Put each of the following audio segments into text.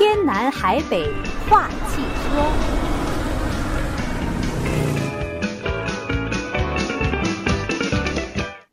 天南海北话汽车。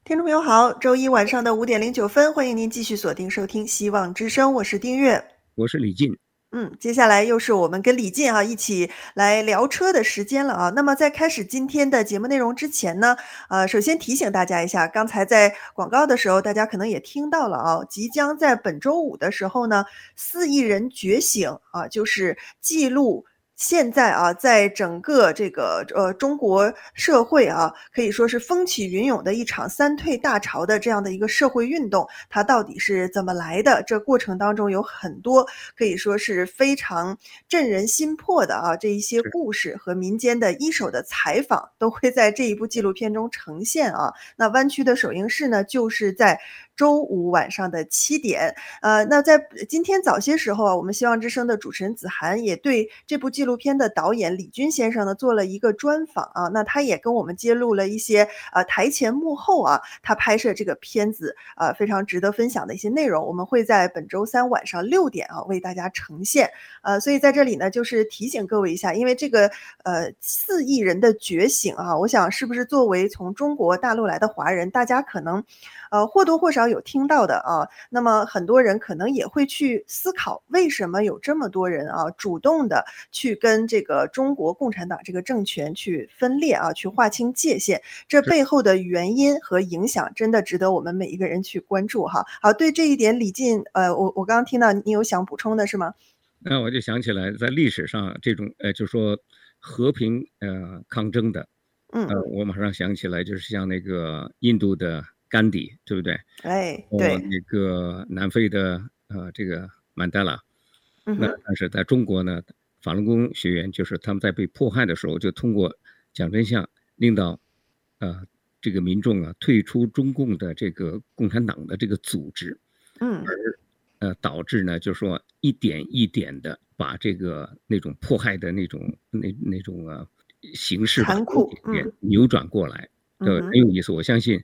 听众朋友好，周一晚上的五点零九分，欢迎您继续锁定收听《希望之声》，我是丁月，我是李进。嗯，接下来又是我们跟李进啊一起来聊车的时间了啊。那么在开始今天的节目内容之前呢，呃，首先提醒大家一下，刚才在广告的时候，大家可能也听到了啊，即将在本周五的时候呢，四亿人觉醒啊，就是记录。现在啊，在整个这个呃中国社会啊，可以说是风起云涌的一场三退大潮的这样的一个社会运动，它到底是怎么来的？这过程当中有很多可以说是非常震人心魄的啊，这一些故事和民间的一手的采访都会在这一部纪录片中呈现啊。那湾区的首映式呢，就是在。周五晚上的七点，呃，那在今天早些时候啊，我们希望之声的主持人子涵也对这部纪录片的导演李军先生呢做了一个专访啊，那他也跟我们揭露了一些呃台前幕后啊，他拍摄这个片子呃非常值得分享的一些内容，我们会在本周三晚上六点啊为大家呈现，呃，所以在这里呢就是提醒各位一下，因为这个呃四亿人的觉醒啊，我想是不是作为从中国大陆来的华人，大家可能。呃，或多或少有听到的啊，那么很多人可能也会去思考，为什么有这么多人啊，主动的去跟这个中国共产党这个政权去分裂啊，去划清界限，这背后的原因和影响，真的值得我们每一个人去关注哈。好，对这一点，李进，呃，我我刚刚听到你有想补充的是吗？那我就想起来，在历史上这种呃，就是说和平呃抗争的，嗯，呃，我马上想起来，就是像那个印度的。甘地对不对？哎，对，那个南非的呃，这个曼德拉，嗯，那但是在中国呢，法轮功学员就是他们在被迫害的时候，就通过讲真相，令到呃这个民众啊退出中共的这个共产党的这个组织，嗯，而呃导致呢，就是说一点一点的把这个那种迫害的那种那那种啊形式残酷扭转过来，呃很有意思，我相信。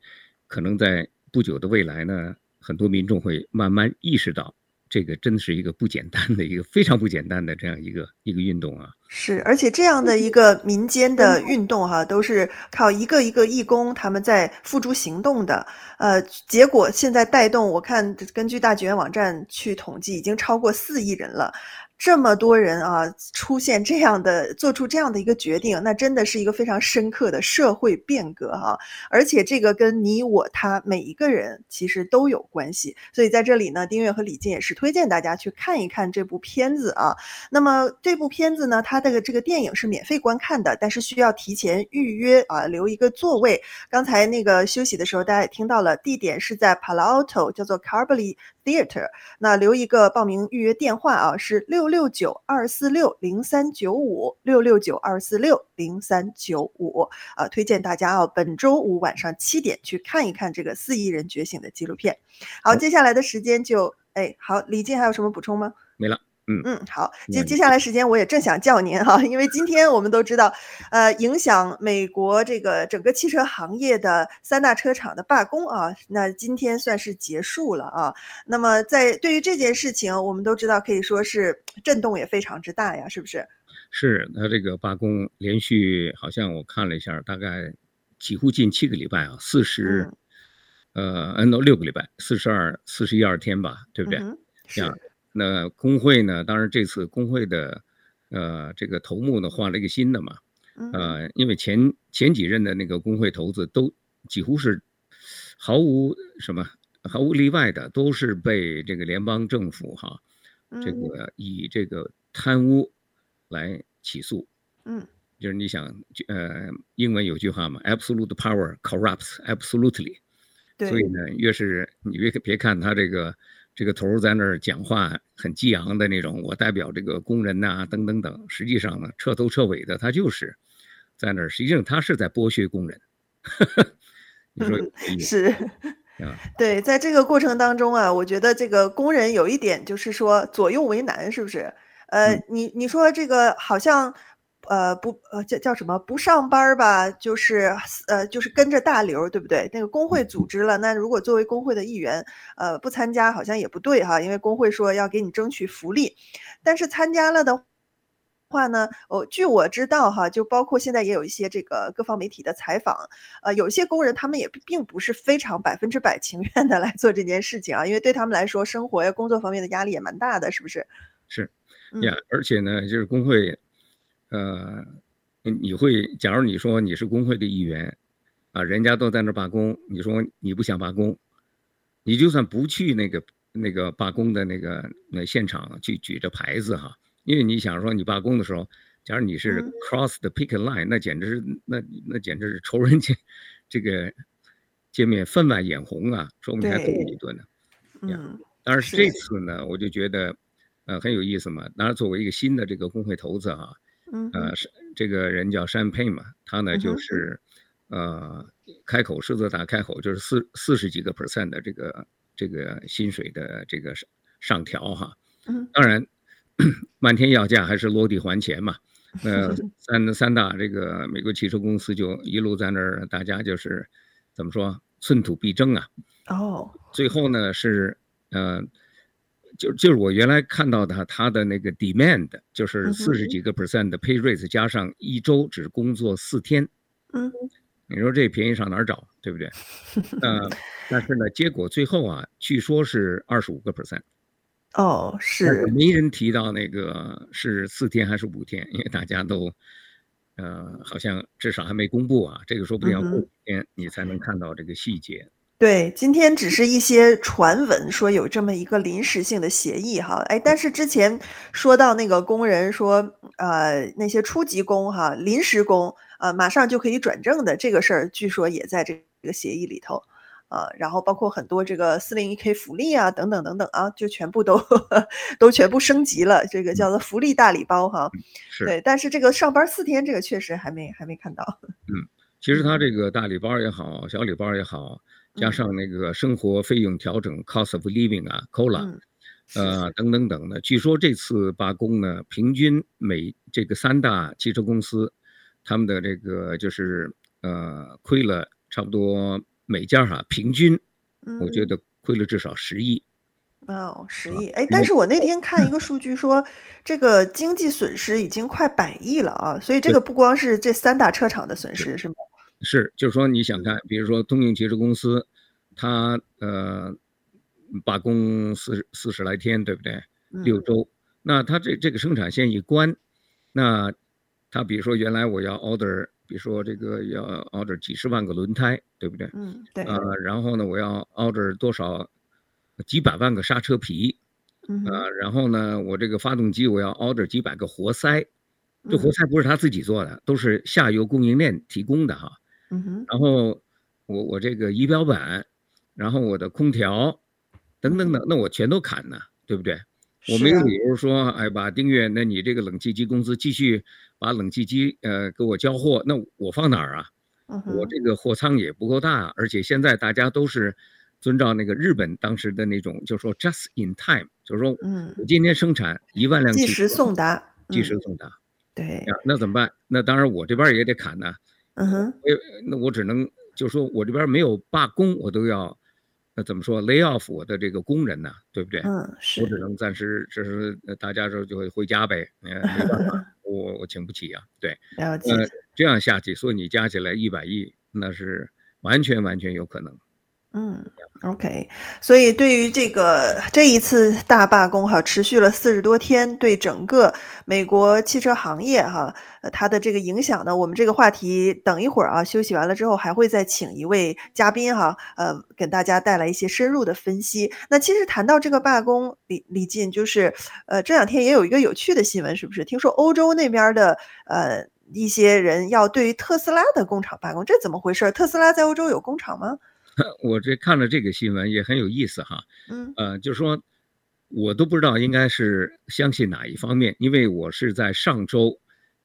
可能在不久的未来呢，很多民众会慢慢意识到，这个真的是一个不简单的一个非常不简单的这样一个一个运动啊。是，而且这样的一个民间的运动哈、啊，都是靠一个一个义工他们在付诸行动的。呃，结果现在带动，我看根据大剧院网站去统计，已经超过四亿人了。这么多人啊，出现这样的，做出这样的一个决定，那真的是一个非常深刻的社会变革哈、而且这个跟你我他每一个人其实都有关系。所以在这里呢，丁月和李静也是推荐大家去看一看这部片子啊。那么这部片子呢，它的这个电影是免费观看的，但是需要提前预约啊，留一个座位。刚才那个休息的时候，大家也听到了，地点是在 Palo Alto，叫做 Carberry Theatre。那留一个报名预约电话啊，是六。六九二四六零三九五六六九二四六零三九五啊，推荐大家啊，本周五晚上七点去看一看这个四亿人觉醒的纪录片。好，接下来的时间就哎，好，李静还有什么补充吗？没了。嗯嗯，好，接接下来时间我也正想叫您哈，因为今天我们都知道，呃，影响美国这个整个汽车行业的三大车厂的罢工啊，那今天算是结束了啊。那么在对于这件事情，我们都知道可以说是震动也非常之大呀，是不是？是，那这个罢工连续好像我看了一下，大概几乎近七个礼拜啊，四十，呃，按照六个礼拜，四十二、四十一二天吧，对不对？嗯，是。那工会呢？当然，这次工会的，呃，这个头目呢换了一个新的嘛，呃，因为前前几任的那个工会头子都几乎是毫无什么毫无例外的，都是被这个联邦政府哈，这个以这个贪污来起诉。嗯，就是你想，呃，英文有句话嘛，absolute power corrupts absolutely。对。所以呢，越是你别别看他这个。这个头在那儿讲话很激昂的那种，我代表这个工人呐、啊，等等等。实际上呢，彻头彻尾的，他就是在那儿，实际上他是在剥削工人。你说、嗯、是啊？对，在这个过程当中啊，我觉得这个工人有一点就是说左右为难，是不是？呃，嗯、你你说这个好像。呃不呃叫叫什么不上班吧，就是呃就是跟着大流，对不对？那个工会组织了，那如果作为工会的一员，呃不参加好像也不对哈，因为工会说要给你争取福利，但是参加了的话呢，哦，据我知道哈，就包括现在也有一些这个各方媒体的采访，呃，有些工人他们也并不是非常百分之百情愿的来做这件事情啊，因为对他们来说，生活呀、工作方面的压力也蛮大的，是不是？是，呀，而且呢，就是工会，呃，你会，假如你说你是工会的一员，啊，人家都在那罢工，你说你不想罢工，你就算不去那个那个罢工的那个那现场去举着牌子哈。因为你想说你罢工的时候，假如你是 cross the picket line，那简直是那那简直是仇人见这个见面分外眼红啊，说不定还揍你一顿呢。嗯，当然是这次呢，我就觉得呃很有意思嘛。当然作为一个新的这个工会头子哈，呃是这个人叫 Champagne 嘛，他呢就是呃开口狮子大开口，就是四四十几个 percent 的这个这个薪水的这个上上调哈。嗯，当然。漫天要价还是落地还钱嘛？呃，三三大这个美国汽车公司就一路在那儿，大家就是怎么说，寸土必争啊。哦，最后呢是呃，就就是我原来看到的他的那个 demand 就是四十几个 percent 的 pay raise 加上一周只工作四天。嗯，你说这便宜上哪儿找，对不对？呃，但是呢，结果最后啊，据说是二十五个 percent。哦，是没人提到那个是四天还是五天，因为大家都，呃，好像至少还没公布啊。这个说不定要过几天你才能看到这个细节。对，今天只是一些传闻说有这么一个临时性的协议哈，哎，但是之前说到那个工人说，呃，那些初级工哈，临时工呃，马上就可以转正的这个事儿，据说也在这个协议里头。呃，然后包括很多这个四零一 K 福利啊，等等等等啊，就全部都呵 呵都全部升级了，这个叫做福利大礼包哈。是。对，但是这个上班四天，这个确实还没还没看到。嗯，其实他这个大礼包也好，小礼包也好，加上那个生活费用调整、嗯、（cost of living） 啊，COLA，、嗯、呃，等等等的。据说这次罢工呢，平均每这个三大汽车公司，他们的这个就是呃亏了差不多。每家哈平均，我觉得亏了至少十亿。哦，十亿，哎，但是我那天看一个数据说，这个经济损失已经快百亿了啊！所以这个不光是这三大车厂的损失，是吗？是，就是说你想看，比如说通用汽车公司，它呃罢工四四十来天，对不对？六周，那它这这个生产线一关，那它比如说原来我要 order。比如说这个要 order 几十万个轮胎，对不对？嗯，对。然后呢，我要 order 多少几百万个刹车皮，嗯，啊，然后呢，我这个发动机我要 order 几百个活塞，这活塞不是他自己做的，嗯、都是下游供应链提供的哈。然后我我这个仪表板，然后我的空调等等等，那我全都砍呢，对不对？我没有理由说，哎把，丁月，那你这个冷气机公司继续把冷气机呃给我交货，那我放哪儿啊？我这个货仓也不够大，而且现在大家都是遵照那个日本当时的那种，就是说 just in time，就是说，嗯，我今天生产一万辆，即时送达，即时送达。对呀，那怎么办？那当然我这边也得砍呢。嗯哼，那我只能就是说我这边没有罢工，我都要。那怎么说？lay off 我的这个工人呢，对不对？嗯，是。我只能暂时，这是大家说就会回家呗。嗯，没办法，我我请不起啊。对。呃，这样下去，所以你加起来一百亿，那是完全完全有可能。嗯，OK，所以对于这个这一次大罢工哈，持续了四十多天，对整个美国汽车行业哈，呃，它的这个影响呢，我们这个话题等一会儿啊，休息完了之后还会再请一位嘉宾哈，呃，给大家带来一些深入的分析。那其实谈到这个罢工，李李进就是，呃，这两天也有一个有趣的新闻，是不是？听说欧洲那边的呃一些人要对于特斯拉的工厂罢工，这怎么回事？特斯拉在欧洲有工厂吗？我这看了这个新闻也很有意思哈，嗯，呃，就是说，我都不知道应该是相信哪一方面，因为我是在上周，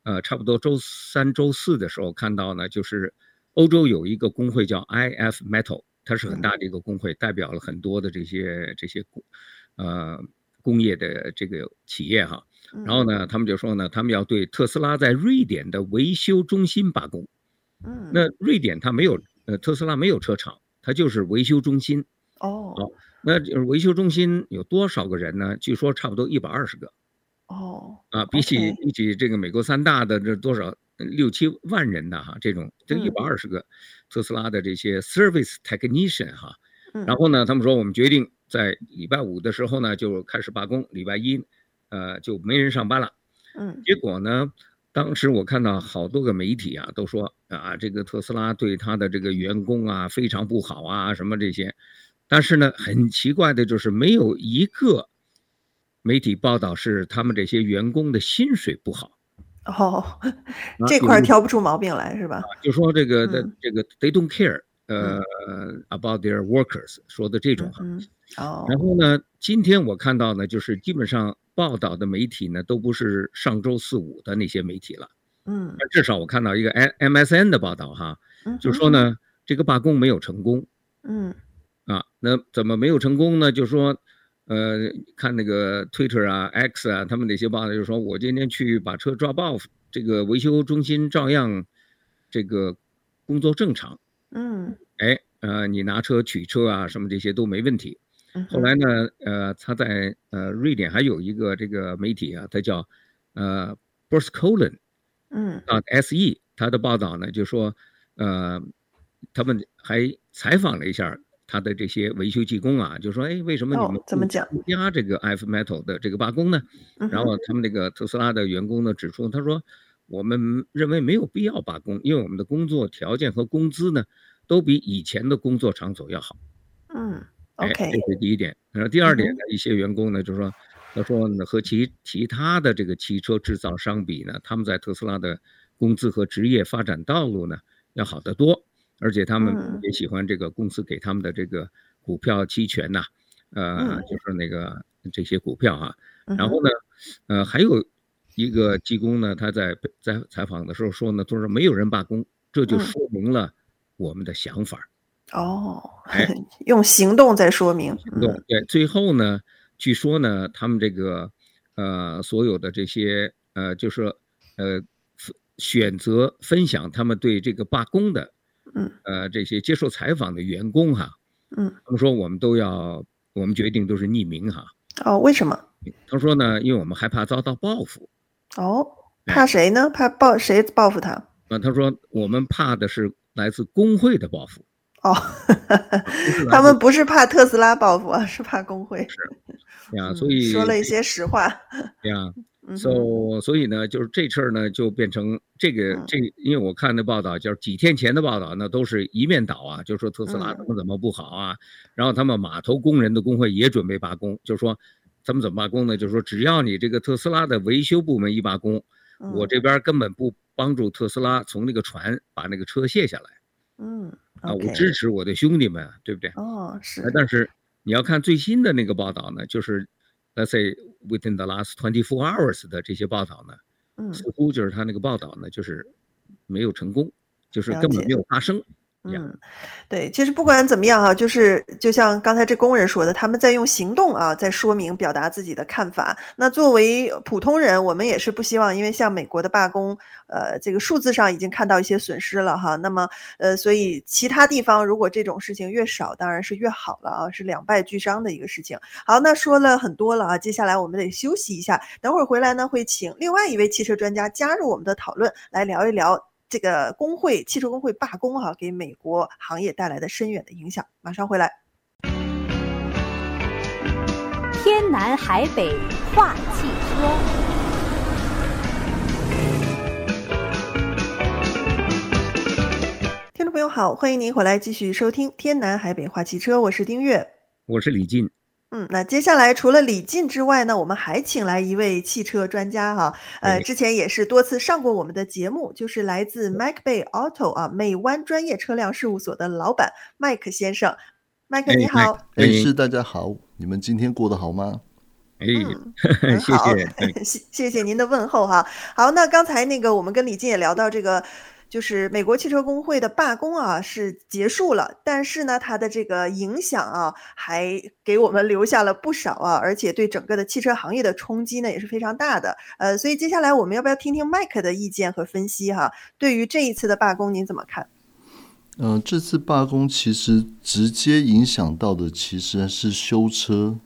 呃，差不多周三、周四的时候看到呢，就是欧洲有一个工会叫 IF Metal，它是很大的一个工会，代表了很多的这些这些工，呃，工业的这个企业哈。然后呢，他们就说呢，他们要对特斯拉在瑞典的维修中心罢工。嗯，那瑞典它没有，呃，特斯拉没有车厂，它就是维修中心。哦，好，那就是维修中心有多少个人呢？据说差不多一百二十个。哦，啊，比起比起这个美国三大的这多少六七万人的哈，这种这一百二十个特斯拉的这些 service technician 哈，然后呢，他们说我们决定在礼拜五的时候呢就开始罢工，礼拜一。呃，就没人上班了。嗯，结果呢，当时我看到好多个媒体啊，都说啊，这个特斯拉对他的这个员工啊非常不好啊，什么这些。但是呢，很奇怪的就是没有一个媒体报道是他们这些员工的薪水不好。哦，这块挑不出毛病来是吧？就说这个的这个 they don't care，呃，about their workers，说的这种哈。哦。然后呢，今天我看到呢，就是基本上。报道的媒体呢，都不是上周四五的那些媒体了。嗯，至少我看到一个 M MSN 的报道哈，就说呢，这个罢工没有成功。嗯，啊，那怎么没有成功呢？就说，呃，看那个 Twitter 啊、X 啊，他们那些报道就说，我今天去把车 drop off，这个维修中心照样这个工作正常。嗯，哎，呃，你拿车取车啊，什么这些都没问题。后来呢，呃，他在呃瑞典还有一个这个媒体啊，他叫呃 Bergskollen，嗯啊 SE，他的报道呢就说，呃，他们还采访了一下他的这些维修技工啊，就说，哎，为什么你们怎么讲加这个 IF Metal 的这个罢工呢？然后他们那个特斯拉的员工呢指出，他说，我们认为没有必要罢工，因为我们的工作条件和工资呢都比以前的工作场所要好。嗯。哎，这是第一点。然后第二点呢，一些员工呢就说，他说呢和其其他的这个汽车制造商比呢，他们在特斯拉的工资和职业发展道路呢要好得多，而且他们也喜欢这个公司给他们的这个股票期权呐，呃，就是那个这些股票啊。然后呢，呃，还有一个技工呢，他在在采访的时候说呢，他说没有人罢工，这就说明了我们的想法。哦，用行动在说明。行动对，最后呢，据说呢，他们这个呃，所有的这些呃，就是呃，选择分享他们对这个罢工的，嗯，呃，这些接受采访的员工哈，嗯，他们说我们都要，我们决定都是匿名哈。哦，为什么？他说呢，因为我们害怕遭到报复。哦，怕谁呢？怕报谁报复他？啊，他说我们怕的是来自工会的报复。哦，他们不是怕特斯拉报复啊，是怕工会。是呀，所以说了一些实话。呀，所所以呢，就是这事儿呢，就变成这个这，因为我看的报道，就是几天前的报道，那都是一面倒啊，就说特斯拉怎么怎么不好啊，然后他们码头工人的工会也准备罢工，就说他们怎么罢工呢？就是说只要你这个特斯拉的维修部门一罢工，我这边根本不帮助特斯拉从那个船把那个车卸下来。嗯。啊，我支持我的兄弟们，对不对？哦，是。但是你要看最新的那个报道呢，就是，let's say within the last twenty four hours 的这些报道呢，嗯，似乎就是他那个报道呢，就是没有成功，就是根本没有发生。嗯，对，其实不管怎么样哈，就是就像刚才这工人说的，他们在用行动啊，在说明表达自己的看法。那作为普通人，我们也是不希望，因为像美国的罢工，呃，这个数字上已经看到一些损失了哈。那么，呃，所以其他地方如果这种事情越少，当然是越好了啊，是两败俱伤的一个事情。好，那说了很多了啊，接下来我们得休息一下，等会儿回来呢，会请另外一位汽车专家加入我们的讨论，来聊一聊。这个工会，汽车工会罢工哈、啊，给美国行业带来的深远的影响。马上回来。天南海北话汽车，听众朋友好，欢迎您回来继续收听《天南海北话汽车》，我是丁月，我是李进。嗯，那接下来除了李进之外呢，我们还请来一位汽车专家哈，呃，之前也是多次上过我们的节目，就是来自 Mac Bay Auto 啊，美湾专业车辆事务所的老板麦克先生。麦克你好，哎，是大家好，你们今天过得好吗？哎，嗯、好谢谢，谢谢您的问候哈。好，那刚才那个我们跟李进也聊到这个。就是美国汽车工会的罢工啊是结束了，但是呢，它的这个影响啊还给我们留下了不少啊，而且对整个的汽车行业的冲击呢也是非常大的。呃，所以接下来我们要不要听听麦克的意见和分析哈？对于这一次的罢工，您怎么看？嗯、这次罢工其实直接影响到的其实是修车。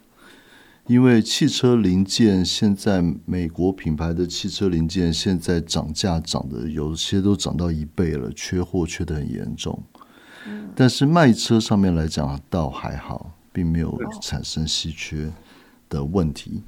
因为汽车零件现在美国品牌的汽车零件现在涨价涨的有些都涨到一倍了，缺货缺的很严重。但是卖车上面来讲倒还好，并没有产生稀缺的问题。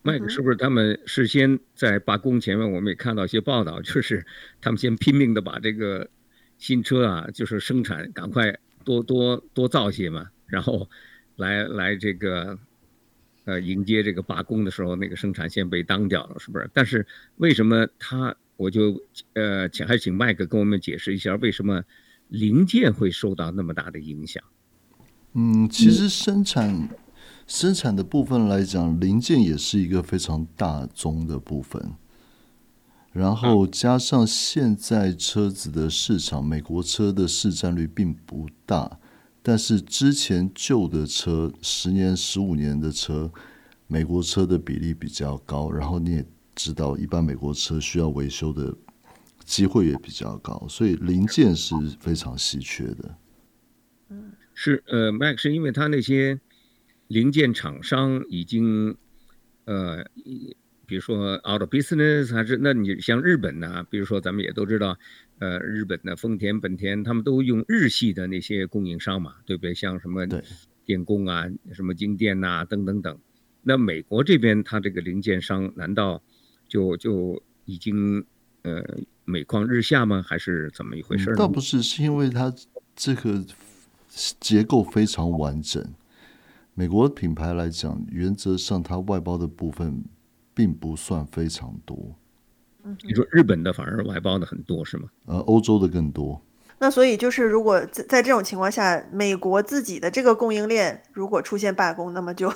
麦克，是不是他们事先在罢工前面，我们也看到一些报道，就是他们先拼命的把这个新车啊，就是生产赶快多多多造些嘛，然后来来这个。呃，迎接这个罢工的时候，那个生产线被当掉了，是不是？但是为什么他，我就呃，请还请麦克跟我们解释一下，为什么零件会受到那么大的影响？嗯，其实生产、嗯、生产的部分来讲，零件也是一个非常大宗的部分。然后加上现在车子的市场，美国车的市占率并不大。但是之前旧的车，十年、十五年的车，美国车的比例比较高。然后你也知道，一般美国车需要维修的机会也比较高，所以零件是非常稀缺的。嗯，是呃，Max 是因为他那些零件厂商已经呃。比如说 out of business 还是那你像日本呢、啊？比如说咱们也都知道，呃，日本的丰田、本田，他们都用日系的那些供应商嘛，对不对？像什么电工啊，什么京电呐、啊，等等等。那美国这边，它这个零件商难道就就已经呃每况日下吗？还是怎么一回事呢？倒不是，是因为它这个结构非常完整。美国品牌来讲，原则上它外包的部分。并不算非常多。你说日本的反而外包的很多是吗？呃，欧洲的更多。那所以就是，如果在在这种情况下，美国自己的这个供应链如果出现罢工，那么就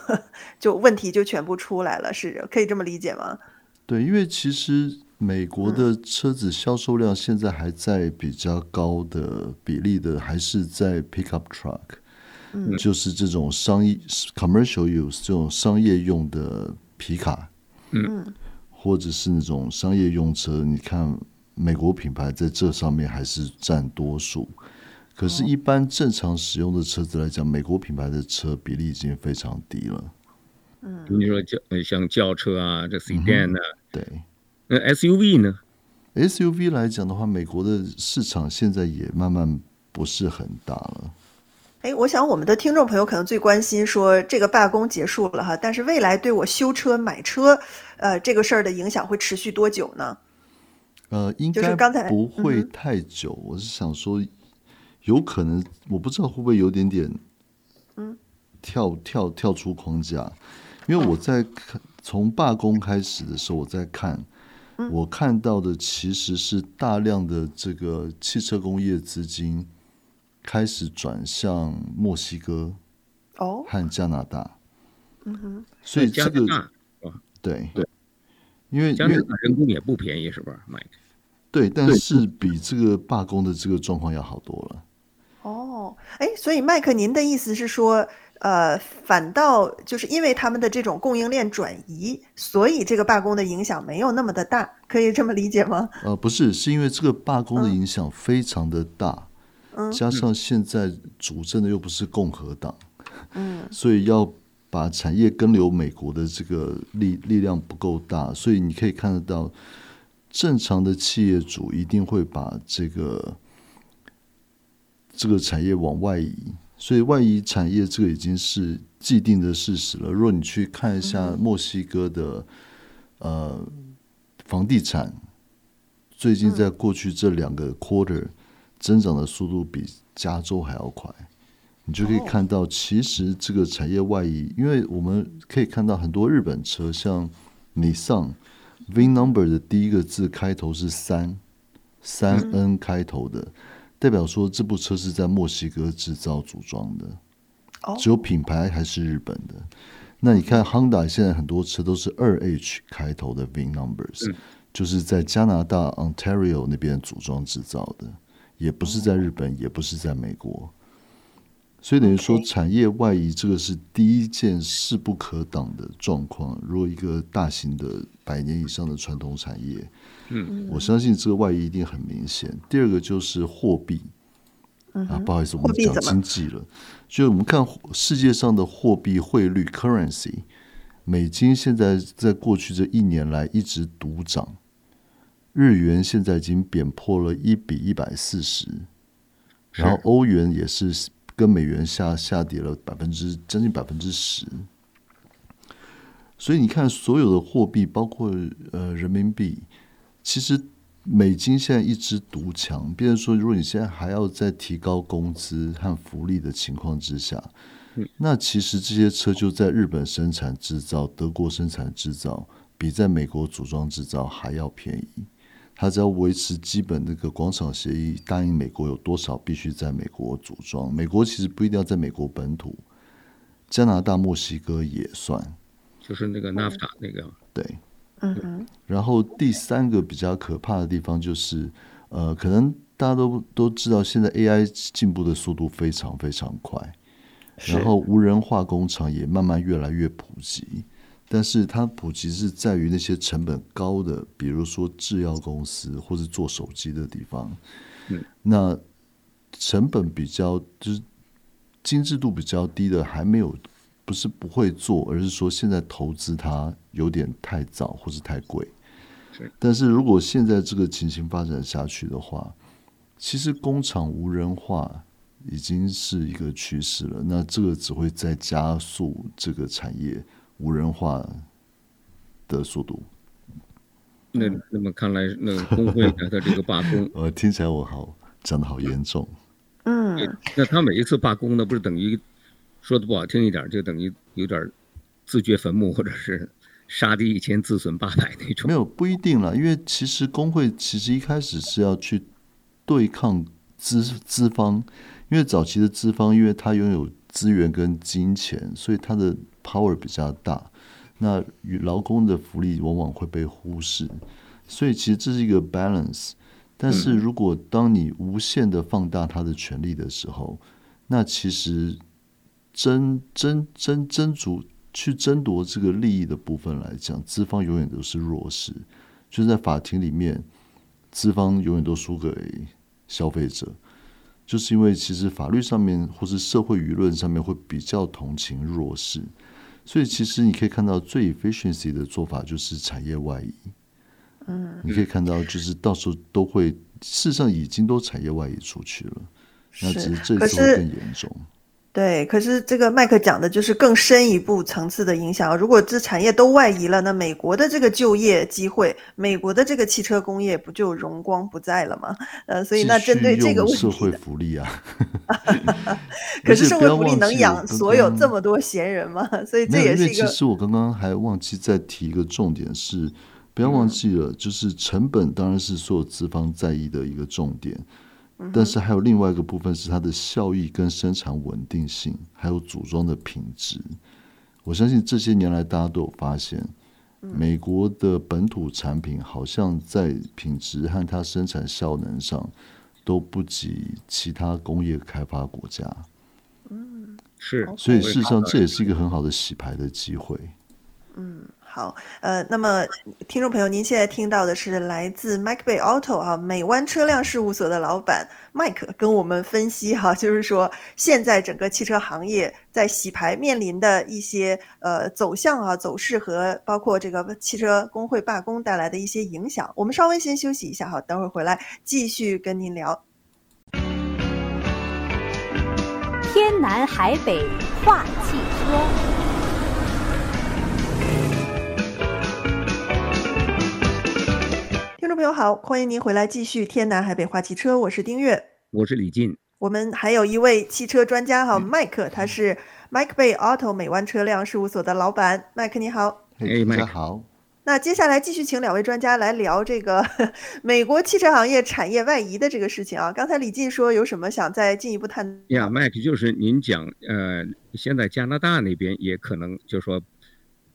就问题就全部出来了，是可以这么理解吗？对，因为其实美国的车子销售量现在还在比较高的比例的，还是在 pickup truck，嗯，就是这种商业 commercial use 这种商业用的皮卡。嗯，或者是那种商业用车，你看美国品牌在这上面还是占多数。可是，一般正常使用的车子来讲，美国品牌的车比例已经非常低了。嗯，你说轿像轿车啊，这 Sedan 呢？对。那 SUV 呢？SUV 来讲的话，美国的市场现在也慢慢不是很大了。哎，我想我们的听众朋友可能最关心说这个罢工结束了哈，但是未来对我修车买车，呃，这个事儿的影响会持续多久呢？呃，应该不会太久。就是、我是想说，有可能，我不知道会不会有点点，嗯，跳跳跳出框架，因为我在看从罢工开始的时候，我在看，我看到的其实是大量的这个汽车工业资金。开始转向墨西哥哦。和加拿大，嗯哼，所以这个对。对，因为加拿大人工也不便宜，是不是，Mike？对，但是比这个罢工的这个状况要好多了。哦，哎，所以麦克，您的意思是说，呃，反倒就是因为他们的这种供应链转移，所以这个罢工的影响没有那么的大，可以这么理解吗？呃，不是，是因为这个罢工的影响非常的大。嗯加上现在主政的又不是共和党，嗯，所以要把产业跟留美国的这个力力量不够大，所以你可以看得到，正常的企业主一定会把这个这个产业往外移，所以外移产业这个已经是既定的事实了。如果你去看一下墨西哥的呃房地产，最近在过去这两个 quarter。增长的速度比加州还要快，你就可以看到，其实这个产业外移，因为我们可以看到很多日本车，像 Nissan VIN number 的第一个字开头是三三 N 开头的，代表说这部车是在墨西哥制造组装的，只有品牌还是日本的。那你看 Honda 现在很多车都是二 H 开头的 VIN numbers。就是在加拿大 Ontario 那边组装制造的，也不是在日本，也不是在美国。所以等于说，产业外移这个是第一件势不可挡的状况。如果一个大型的百年以上的传统产业，嗯，我相信这个外移一定很明显。第二个就是货币，啊，不好意思，我们讲经济了。就我们看世界上的货币汇率 （currency），美金现在在过去这一年来一直独涨，日元现在已经贬破了一比一百四十，然后欧元也是。跟美元下下跌了百分之将近百分之十，所以你看，所有的货币，包括呃人民币，其实美金现在一枝独强。变成说，如果你现在还要再提高工资和福利的情况之下，那其实这些车就在日本生产制造、德国生产制造，比在美国组装制造还要便宜。他只要维持基本那个广场协议，答应美国有多少必须在美国组装。美国其实不一定要在美国本土，加拿大、墨西哥也算。就是那个 NAFTA 那个。对，嗯哼。然后第三个比较可怕的地方就是，呃，可能大家都都知道，现在 AI 进步的速度非常非常快，然后无人化工厂也慢慢越来越普及。但是它普及是在于那些成本高的，比如说制药公司或是做手机的地方。嗯，那成本比较就是精致度比较低的，还没有不是不会做，而是说现在投资它有点太早或是太贵。是，但是如果现在这个情形发展下去的话，其实工厂无人化已经是一个趋势了。那这个只会再加速这个产业。无人化的速度，那那么看来，那个工会的这个罢工，呃，听起来我好讲的好严重。嗯，那他每一次罢工呢，不是等于说的不好听一点，就等于有点自掘坟墓，或者是杀敌一千自损八百那种。没有，不一定了，因为其实工会其实一开始是要去对抗资资方，因为早期的资方，因为他拥有资源跟金钱，所以他的。Power 比较大，那与劳工的福利往往会被忽视，所以其实这是一个 balance。但是如果当你无限的放大他的权利的时候，那其实争争争争逐去争夺这个利益的部分来讲，资方永远都是弱势。就是在法庭里面，资方永远都输给消费者，就是因为其实法律上面或是社会舆论上面会比较同情弱势。所以其实你可以看到最 efficiency 的做法就是产业外移，嗯，你可以看到就是到时候都会，事实上已经都产业外移出去了，那只是这次会更严重。对，可是这个麦克讲的就是更深一步层次的影响。如果这产业都外移了，那美国的这个就业机会，美国的这个汽车工业不就荣光不再了吗？呃，所以那针对这个问题，社会福利啊 可是社会福利能养所有这么多闲人吗？所以这也是一个。其实我刚刚还忘记再提一个重点是，不要忘记了，就是成本当然是所有资方在意的一个重点。但是还有另外一个部分是它的效益跟生产稳定性，还有组装的品质。我相信这些年来大家都有发现，美国的本土产品好像在品质和它生产效能上都不及其他工业开发国家。嗯，是。所以事实上这也是一个很好的洗牌的机会。嗯。好，呃，那么听众朋友，您现在听到的是来自 Mike Bay Auto 哈美湾车辆事务所的老板 Mike 跟我们分析哈，就是说现在整个汽车行业在洗牌面临的一些呃走向啊走势和包括这个汽车工会罢工带来的一些影响。我们稍微先休息一下哈，等会儿回来继续跟您聊。天南海北话汽车。听众朋友好，欢迎您回来继续天南海北话汽车，我是丁月，我是李进，我们还有一位汽车专家哈，麦克，他是 Mike Bay Auto 美湾车辆事务所的老板，麦克你好，哎，麦克好。那接下来继续请两位专家来聊这个 美国汽车行业产业外移的这个事情啊。刚才李进说有什么想再进一步探？呀，麦克就是您讲，呃，现在加拿大那边也可能就是说。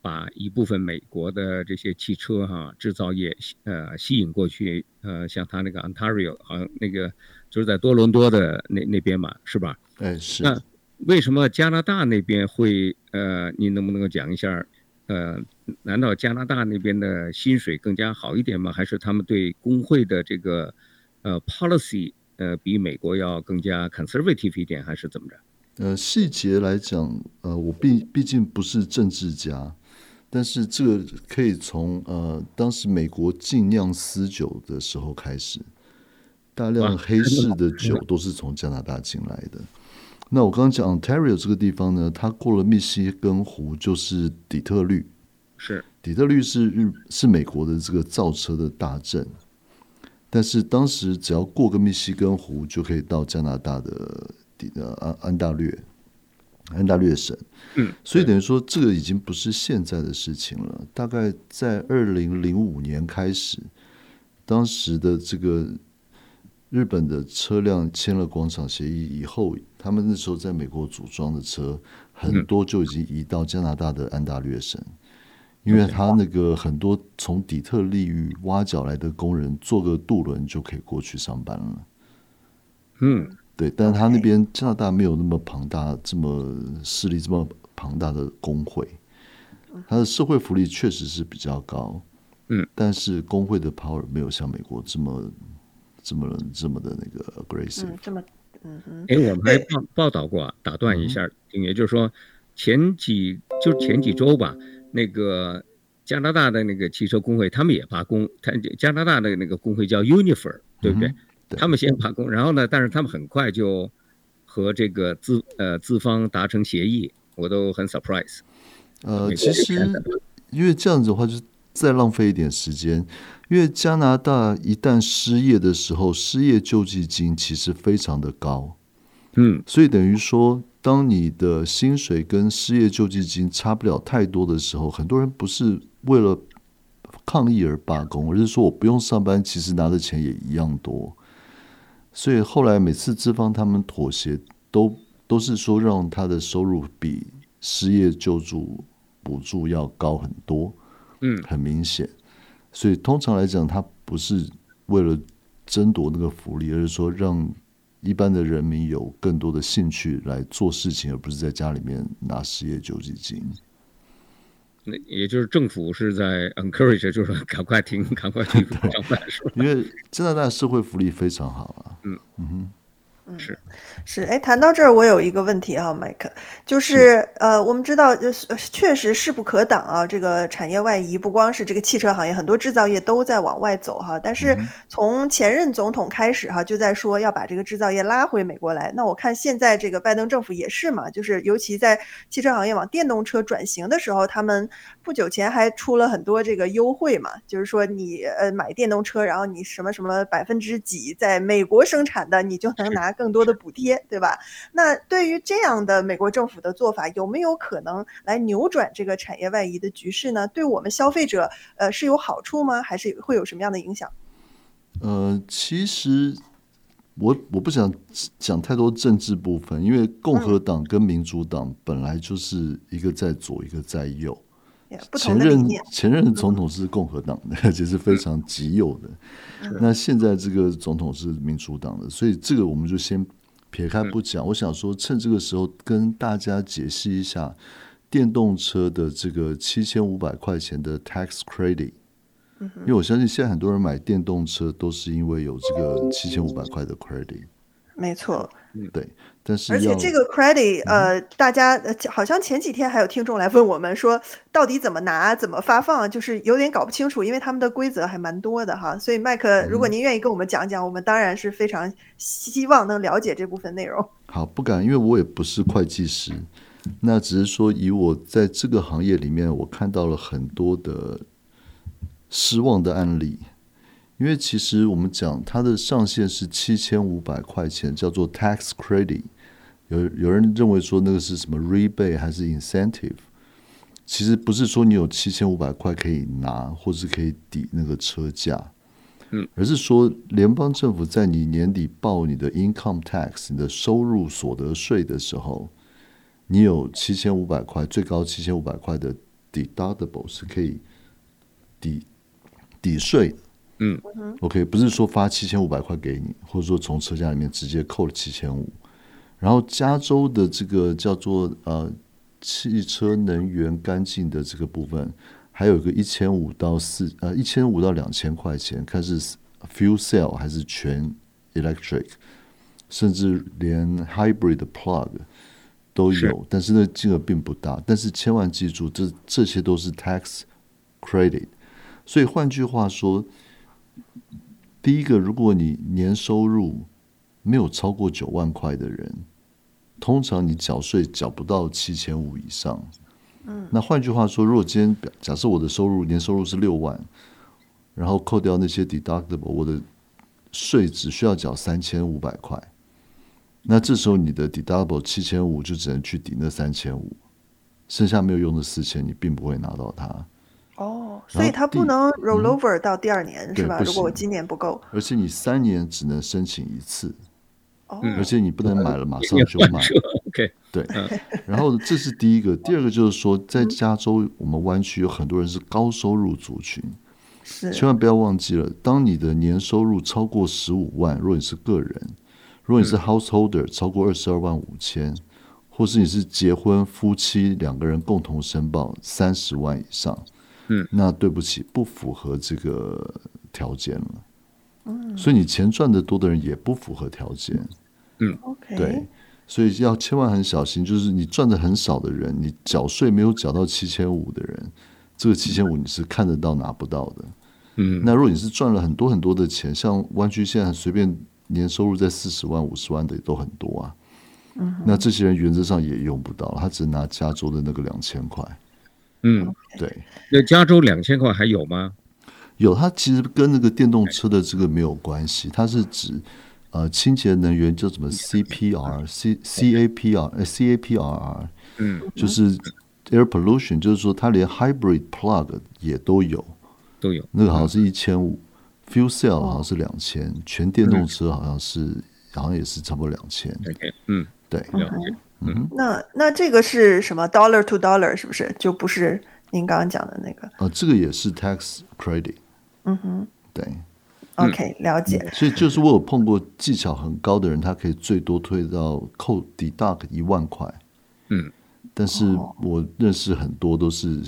把一部分美国的这些汽车哈、啊、制造业呃吸引过去，呃，像他那个 Ontario 好像那个就是在多伦多的那那边嘛，是吧？哎，是。那为什么加拿大那边会呃，你能不能够讲一下？呃，难道加拿大那边的薪水更加好一点吗？还是他们对工会的这个呃 policy 呃比美国要更加 conservative 一点，还是怎么着？呃，细节来讲，呃，我毕毕竟不是政治家，但是这个可以从呃当时美国禁酿私酒的时候开始，大量黑市的酒都是从加拿大进来的。那我刚刚讲 Ontario 这个地方呢，它过了密西根湖就是底特律，是。底特律是日是美国的这个造车的大镇，但是当时只要过个密西根湖就可以到加拿大的底的安安大略安大略省，嗯，所以等于说这个已经不是现在的事情了，大概在二零零五年开始，当时的这个。日本的车辆签了广场协议以后，他们那时候在美国组装的车很多就已经移到加拿大的安大略省，因为他那个很多从底特律挖角来的工人坐个渡轮就可以过去上班了。嗯，对，但是他那边加拿大没有那么庞大、这么势力这么庞大的工会，他的社会福利确实是比较高，嗯，但是工会的 power 没有像美国这么。这么这么的那个 aggressive，嗯，这么，嗯哼。哎，我们还报报道过，打断一下，嗯、也就是说，前几就前几周吧，那个加拿大的那个汽车工会，他们也罢工。他加拿大的那个工会叫 Unifor，对不对？嗯、对，他们先罢工，然后呢，但是他们很快就和这个资呃资方达成协议，我都很 surprise。呃，其实因为这样子的话，就再浪费一点时间。因为加拿大一旦失业的时候，失业救济金其实非常的高，嗯，所以等于说，当你的薪水跟失业救济金差不了太多的时候，很多人不是为了抗议而罢工，而是说我不用上班，其实拿的钱也一样多。所以后来每次资方他们妥协，都都是说让他的收入比失业救助补助要高很多，嗯，很明显。所以通常来讲，他不是为了争夺那个福利，而是说让一般的人民有更多的兴趣来做事情，而不是在家里面拿失业救济金。那也就是政府是在 encourage，就是说赶快停，赶快停 上班，是吧？因为加拿大社会福利非常好啊。嗯嗯哼。嗯，是是，哎，谈到这儿，我有一个问题啊，麦克，就是呃，我们知道，就是确实势不可挡啊，这个产业外移，不光是这个汽车行业，很多制造业都在往外走哈。但是从前任总统开始哈，就在说要把这个制造业拉回美国来。那我看现在这个拜登政府也是嘛，就是尤其在汽车行业往电动车转型的时候，他们不久前还出了很多这个优惠嘛，就是说你呃买电动车，然后你什么什么百分之几在美国生产的，你就能拿。更多的补贴，对吧？那对于这样的美国政府的做法，有没有可能来扭转这个产业外移的局势呢？对我们消费者，呃，是有好处吗？还是会有什么样的影响？呃，其实我我不想讲太多政治部分，因为共和党跟民主党本来就是一个在左，一个在右。前任前任总统是共和党的，而且是非常极右的。那现在这个总统是民主党的，所以这个我们就先撇开不讲。我想说，趁这个时候跟大家解析一下电动车的这个七千五百块钱的 tax credit。因为我相信现在很多人买电动车都是因为有这个七千五百块的 credit。没错。对。但是，而且这个 credit，呃，大家好像前几天还有听众来问我们说，到底怎么拿、怎么发放，就是有点搞不清楚，因为他们的规则还蛮多的哈。所以麦克，如果您愿意跟我们讲讲，我们当然是非常希望能了解这部分内容。好，不敢，因为我也不是会计师，那只是说以我在这个行业里面，我看到了很多的失望的案例。因为其实我们讲它的上限是七千五百块钱，叫做 tax credit。有有人认为说那个是什么 rebate 还是 incentive？其实不是说你有七千五百块可以拿，或是可以抵那个车价，嗯，而是说联邦政府在你年底报你的 income tax 你的收入所得税的时候，你有七千五百块，最高七千五百块的 deductible 是可以抵抵税的。嗯，OK，不是说发七千五百块给你，或者说从车价里面直接扣了七千五。然后加州的这个叫做呃汽车能源干净的这个部分，还有一个一千五到四呃一千五到两千块钱，看是 fuel cell 还是全 electric，甚至连 hybrid plug 都有，是但是那金额并不大。但是千万记住，这这些都是 tax credit。所以换句话说，第一个，如果你年收入没有超过九万块的人，通常你缴税缴不到七千五以上。嗯，那换句话说，如果今天假设我的收入年收入是六万，然后扣掉那些 deductible，我的税只需要缴三千五百块。那这时候你的 deductible 七千五就只能去抵那三千五，剩下没有用的四千你并不会拿到它。哦，所以它不能 roll over 到第二年、嗯、是吧？如果我今年不够，而且你三年只能申请一次。哦，而且你不能买了马上就买。OK，对。然后这是第一个，第二个就是说，在加州我们湾区有很多人是高收入族群，是千万不要忘记了，当你的年收入超过十五万，如果你是个人，如果你是 householder 超过二十二万五千，或是你是结婚夫妻两个人共同申报三十万以上。嗯，那对不起，不符合这个条件了。嗯，所以你钱赚得多的人也不符合条件。嗯，OK，对，所以要千万很小心，就是你赚的很少的人，你缴税没有缴到七千五的人，这个七千五你是看得到拿不到的。嗯，那如果你是赚了很多很多的钱，像湾区现在随便年收入在四十万、五十万的也都很多啊。嗯，那这些人原则上也用不到，他只拿加州的那个两千块。嗯，对。那加州两千块还有吗？有，它其实跟那个电动车的这个没有关系，它是指呃清洁能源叫什么 CPR、C CAPR、CAPRR，嗯，就是 air pollution，就是说它连 hybrid plug 也都有，都有。那个好像是一千五，fuel cell 好像是两千，全电动车好像是好像也是差不多两千。OK，嗯，对。嗯，那那这个是什么 dollar to dollar 是不是？就不是您刚刚讲的那个？啊，这个也是 tax credit。嗯哼，对。OK，了解。所以就是我有碰过技巧很高的人，他可以最多退到扣 deduct 一万块。嗯，但是我认识很多都是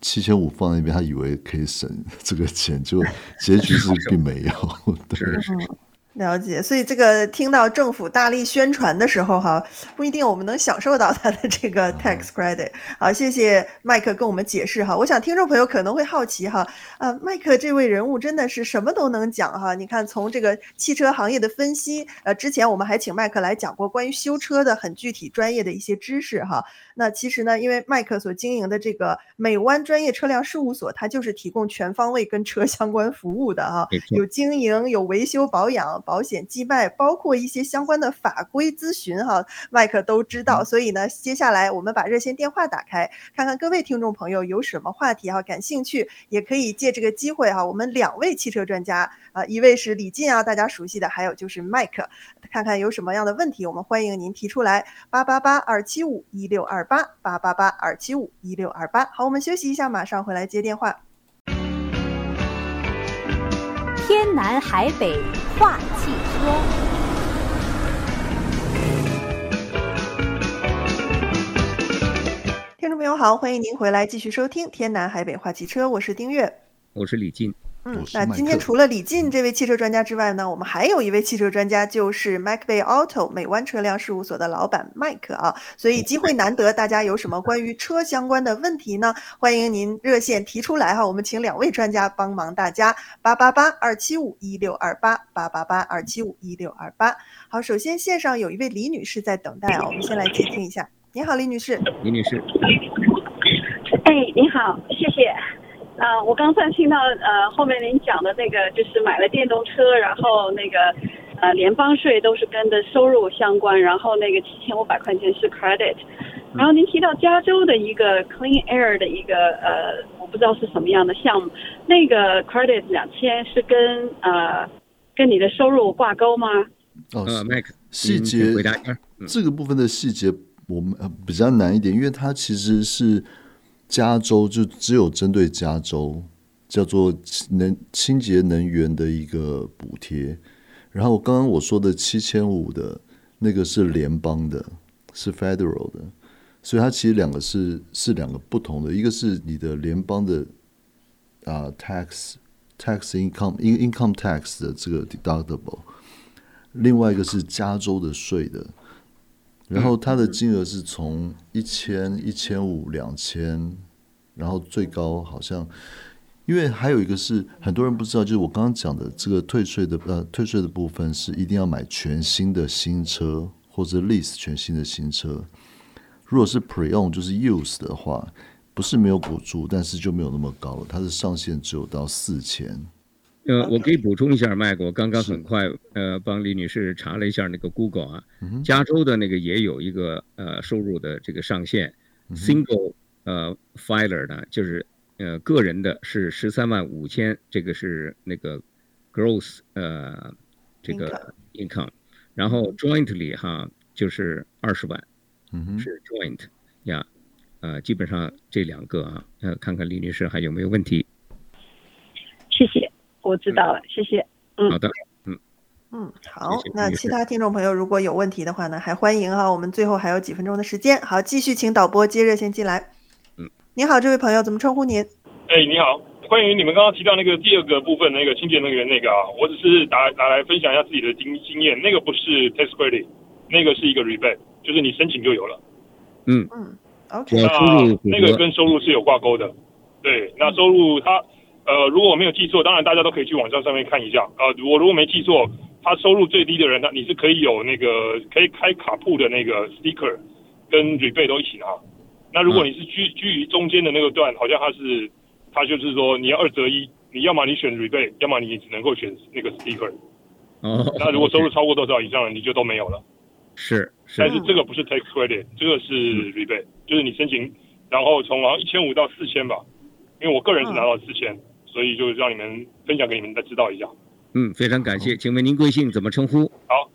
七千五放在那边，他以为可以省这个钱，就结局是并没有。对。了解，所以这个听到政府大力宣传的时候，哈，不一定我们能享受到它的这个 tax credit。好，谢谢麦克跟我们解释哈。我想听众朋友可能会好奇哈，呃，麦克这位人物真的是什么都能讲哈。你看，从这个汽车行业的分析，呃，之前我们还请麦克来讲过关于修车的很具体专业的一些知识哈。那其实呢，因为麦克所经营的这个美湾专业车辆事务所，它就是提供全方位跟车相关服务的哈，有经营，有维修保养。保险寄卖，包括一些相关的法规咨询，哈，麦克都知道。所以呢，接下来我们把热线电话打开，看看各位听众朋友有什么话题哈，感兴趣也可以借这个机会哈。我们两位汽车专家啊，一位是李进啊，大家熟悉的，还有就是麦克，看看有什么样的问题，我们欢迎您提出来。八八八二七五一六二八八八八二七五一六二八。好，我们休息一下，马上回来接电话。天南海北话汽车，听众朋友好，欢迎您回来继续收听《天南海北话汽车》，我是丁月，我是李进。嗯，那今天除了李进这位汽车专家之外呢，我们还有一位汽车专家，就是 Mac Bay Auto 美湾车辆事务所的老板麦克啊。所以机会难得，大家有什么关于车相关的问题呢？欢迎您热线提出来哈，我们请两位专家帮忙大家。八八八二七五一六二八八八八二七五一六二八。好，首先线上有一位李女士在等待啊，我们先来接听一下。你好，李女士。李女士。哎，你好，谢谢。啊、呃，我刚才听到呃后面您讲的那个，就是买了电动车，然后那个呃联邦税都是跟的收入相关，然后那个七千五百块钱是 credit，然后您提到加州的一个 clean air 的一个呃，我不知道是什么样的项目，那个 credit 两千是跟呃跟你的收入挂钩吗？哦，是，Mac，细节回答一下，这个部分的细节我们比较难一点，因为它其实是。加州就只有针对加州叫做能清洁能源的一个补贴，然后刚刚我说的七千五的那个是联邦的，是 federal 的，所以它其实两个是是两个不同的，一个是你的联邦的啊、tax tax income income tax 的这个 deductible，另外一个是加州的税的。然后它的金额是从一千、一千五、两千，然后最高好像，因为还有一个是很多人不知道，就是我刚刚讲的这个退税的呃退税的部分是一定要买全新的新车或者 lease 全新的新车，如果是 pre-owned 就是 use 的话，不是没有补助，但是就没有那么高了，它的上限只有到四千。呃，我可以补充一下，麦克，我刚刚很快呃帮李女士查了一下那个 Google 啊，加州的那个也有一个呃收入的这个上限，single 呃 filer 呢，就是呃个人的是十三万五千，这个是那个 gross 呃这个 income，然后 jointly 哈就是二十万，是 joint 呀，呃基本上这两个啊，呃看看李女士还有没有问题。谢谢。我知道了，谢谢。嗯，好的，嗯嗯，好。那其他听众朋友如果有问题的话呢，还欢迎哈。我们最后还有几分钟的时间，好，继续请导播接热线进来。嗯，你好，这位朋友，怎么称呼您？哎，你好，关于你们刚刚提到那个第二个部分，那个清洁能源那个啊，我只是拿拿来分享一下自己的经经验。那个不是 tax credit，那个是一个 rebate，就是你申请就有了。嗯嗯，OK。那那个跟收入是有挂钩的。对，那收入它。呃，如果我没有记错，当然大家都可以去网站上面看一下。呃，我如果没记错，他收入最低的人，他你是可以有那个可以开卡铺的那个 sticker，跟 rebate 都一起拿。那如果你是居居于中间的那个段，好像他是他就是说你要二择一，你要么你选 rebate，要么你只能够选那个 sticker。哦。那如果收入超过多少以上，你就都没有了。是。是。但是这个不是 tax credit，这个是 rebate，就是你申请，然后从好像一千五到四千吧，因为我个人是拿到四千。所以就让你们分享给你们再知道一下。嗯，非常感谢，请问您贵姓？怎么称呼？好，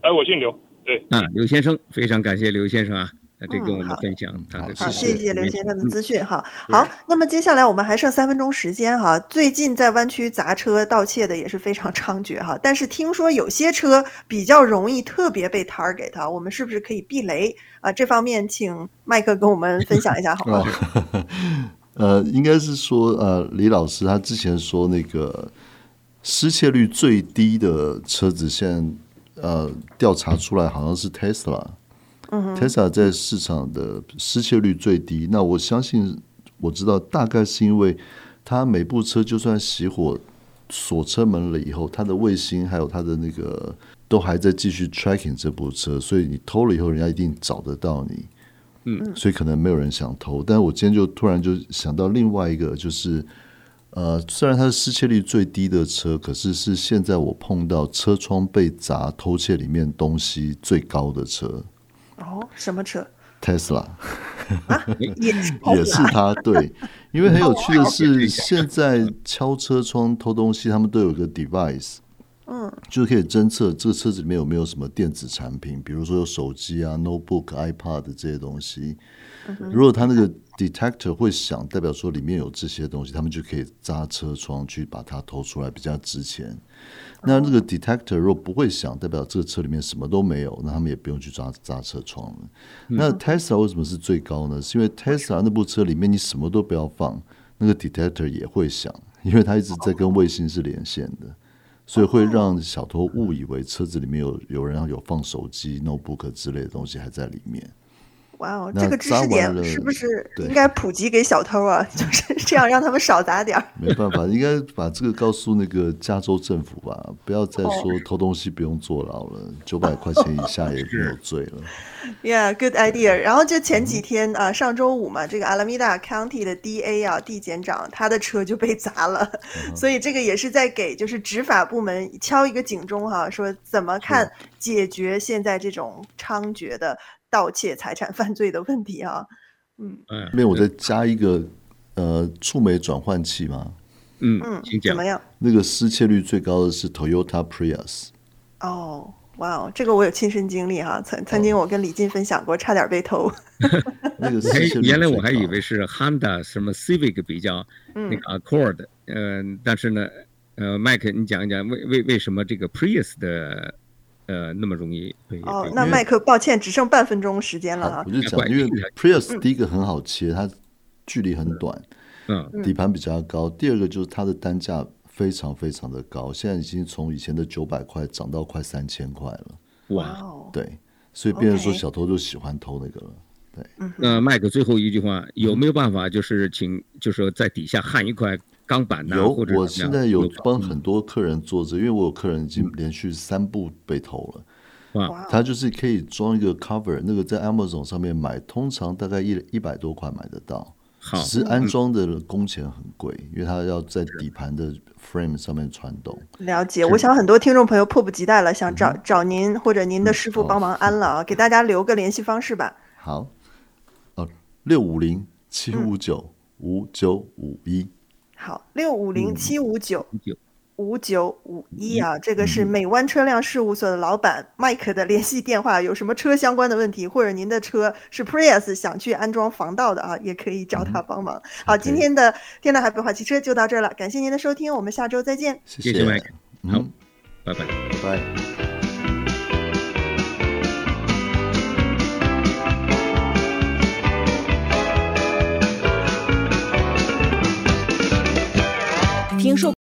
哎，我姓刘。对，啊，刘先生，非常感谢刘先生啊，这跟我们分享他的。好，谢谢刘先生的资讯哈。好，那么接下来我们还剩三分钟时间哈。最近在湾区砸车盗窃的也是非常猖獗哈，但是听说有些车比较容易特别被 target 它，我们是不是可以避雷啊？这方面请麦克跟我们分享一下好吗？呃，应该是说，呃，李老师他之前说那个失窃率最低的车子，现在呃调查出来好像是 Tesla，嗯，Tesla 在市场的失窃率最低。那我相信我知道，大概是因为它每部车就算熄火锁车门了以后，它的卫星还有它的那个都还在继续 tracking 这部车，所以你偷了以后，人家一定找得到你。嗯，所以可能没有人想偷，但是我今天就突然就想到另外一个，就是呃，虽然它是失窃率最低的车，可是是现在我碰到车窗被砸偷窃里面东西最高的车。哦，什么车？Tesla，啊、也是也是他，对，因为很有趣的是，现在敲车窗偷东西，他们都有个 device。嗯，就是可以侦测这个车子里面有没有什么电子产品，比如说有手机啊、notebook、iPad 这些东西。如果他那个 detector 会响，代表说里面有这些东西，他们就可以扎车窗去把它偷出来，比较值钱。那这个 detector 如果不会响，代表这个车里面什么都没有，那他们也不用去砸砸车窗了。那 Tesla 为什么是最高呢？是因为 Tesla 那部车里面你什么都不要放，那个 detector 也会响，因为它一直在跟卫星是连线的。所以会让小偷误以为车子里面有有人要有放手机、notebook 之类的东西还在里面。哇哦，这个知识点是不是应该普及给小偷啊？就是这样让他们少砸点儿。没办法，应该把这个告诉那个加州政府吧，不要再说偷东西不用坐牢了，九百块钱以下也没有罪了。Yeah，good idea。然后就前几天啊，上周五嘛，这个 Alameda County 的 DA 啊，地检长，他的车就被砸了，所以这个也是在给就是执法部门敲一个警钟哈，说怎么看解决现在这种猖獗的。盗窃财产犯罪的问题啊，嗯，那我再加一个呃触媒转换器吗？嗯嗯，请讲。怎么样？那个失窃率最高的是 Toyota Prius。哦，哇哦，这个我有亲身经历哈，曾曾经我跟李进分享过，差点被偷。那个原来我还以为是 Honda 什么 Civic 比较那个 Accord，嗯、呃，但是呢，呃，Mike，你讲一讲为为为什么这个 Prius 的呃那么容易被？哦，那麦克，抱歉，只剩半分钟时间了啊。我就讲，因为 Prius 第一个很好切，它距离很短，嗯，底盘比较高。第二个就是它的单价。非常非常的高，现在已经从以前的九百块涨到快三千块了。哇，对，所以变成说小偷就喜欢偷那个了。对，那麦克最后一句话，有没有办法就是请，就是说在底下焊一块钢板的？有，我现在有帮很多客人做这，因为我有客人已经连续三部被偷了。哇，他就是可以装一个 cover，那个在 Amazon 上面买，通常大概一一百多块买得到。好只是安装的工钱很贵，因为它要在底盘的 frame 上面传动。了解，我想很多听众朋友迫不及待了，想找找您或者您的师傅帮忙安了啊，给大家留个联系方式吧。好，哦，六五零七五九五九五一。好，六五零七五九。五九五一啊，这个是美湾车辆事务所的老板 Mike 的联系电话。有什么车相关的问题，或者您的车是 Prius 想去安装防盗的啊，也可以找他帮忙。嗯、好，今天的天南海北话汽车就到这儿了，感谢您的收听，我们下周再见。谢谢 Mike，好，嗯、拜拜，拜拜。听说。